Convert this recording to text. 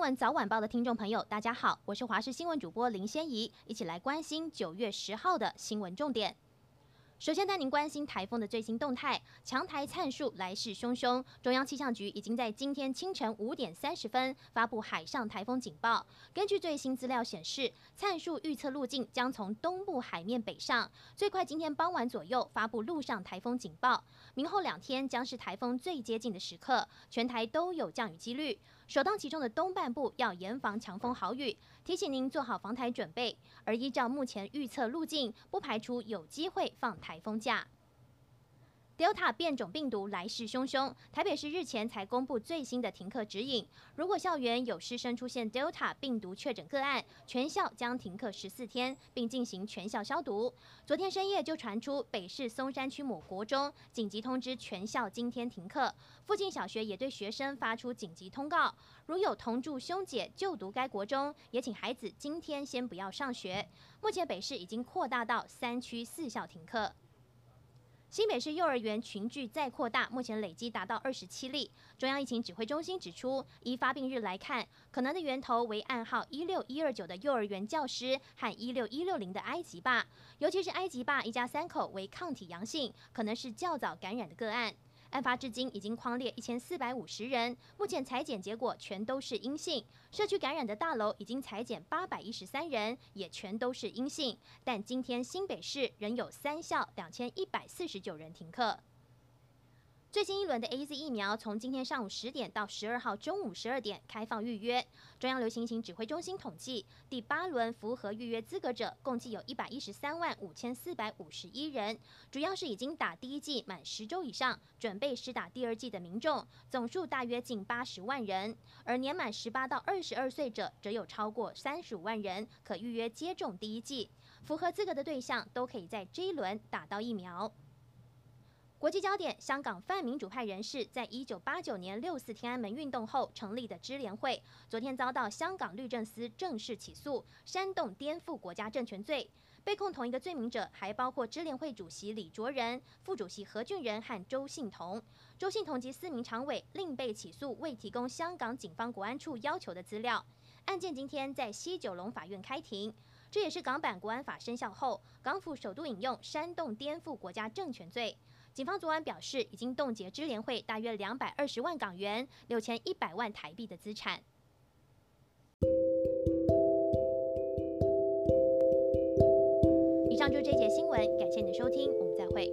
闻早晚报的听众朋友，大家好，我是华视新闻主播林仙怡，一起来关心九月十号的新闻重点。首先带您关心台风的最新动态，强台灿数来势汹汹。中央气象局已经在今天清晨五点三十分发布海上台风警报。根据最新资料显示，灿数预测路径将从东部海面北上，最快今天傍晚左右发布陆上台风警报。明后两天将是台风最接近的时刻，全台都有降雨几率。首当其冲的东半部要严防强风豪雨，提醒您做好防台准备。而依照目前预测路径，不排除有机会放台风假。Delta 变种病毒来势汹汹，台北市日前才公布最新的停课指引。如果校园有师生出现 Delta 病毒确诊个案，全校将停课十四天，并进行全校消毒。昨天深夜就传出北市松山区某国中紧急通知全校今天停课，附近小学也对学生发出紧急通告，如有同住兄姐就读该国中，也请孩子今天先不要上学。目前北市已经扩大到三区四校停课。新北市幼儿园群聚再扩大，目前累计达到二十七例。中央疫情指挥中心指出，依发病日来看，可能的源头为暗号一六一二九的幼儿园教师和一六一六零的埃及爸，尤其是埃及爸一家三口为抗体阳性，可能是较早感染的个案。案发至今已经框列一千四百五十人，目前采检结果全都是阴性。社区感染的大楼已经采检八百一十三人，也全都是阴性。但今天新北市仍有三校两千一百四十九人停课。最新一轮的 AZ 疫苗从今天上午十点到十二号中午十二点开放预约。中央流行疫情指挥中心统计，第八轮符合预约资格者共计有一百一十三万五千四百五十一人，主要是已经打第一剂满十周以上，准备施打第二剂的民众，总数大约近八十万人。而年满十八到二十二岁者则有超过三十五万人可预约接种第一剂，符合资格的对象都可以在这一轮打到疫苗。国际焦点：香港泛民主派人士在一九八九年六四天安门运动后成立的支联会，昨天遭到香港律政司正式起诉，煽动颠覆国家政权罪。被控同一个罪名者还包括支联会主席李卓人、副主席何俊仁和周信同。周信同及四名常委另被起诉未提供香港警方国安处要求的资料。案件今天在西九龙法院开庭。这也是港版国安法生效后，港府首度引用煽动颠覆国家政权罪。警方昨晚表示，已经冻结支联会大约两百二十万港元、六千一百万台币的资产。以上就是这节新闻，感谢你的收听，我们再会。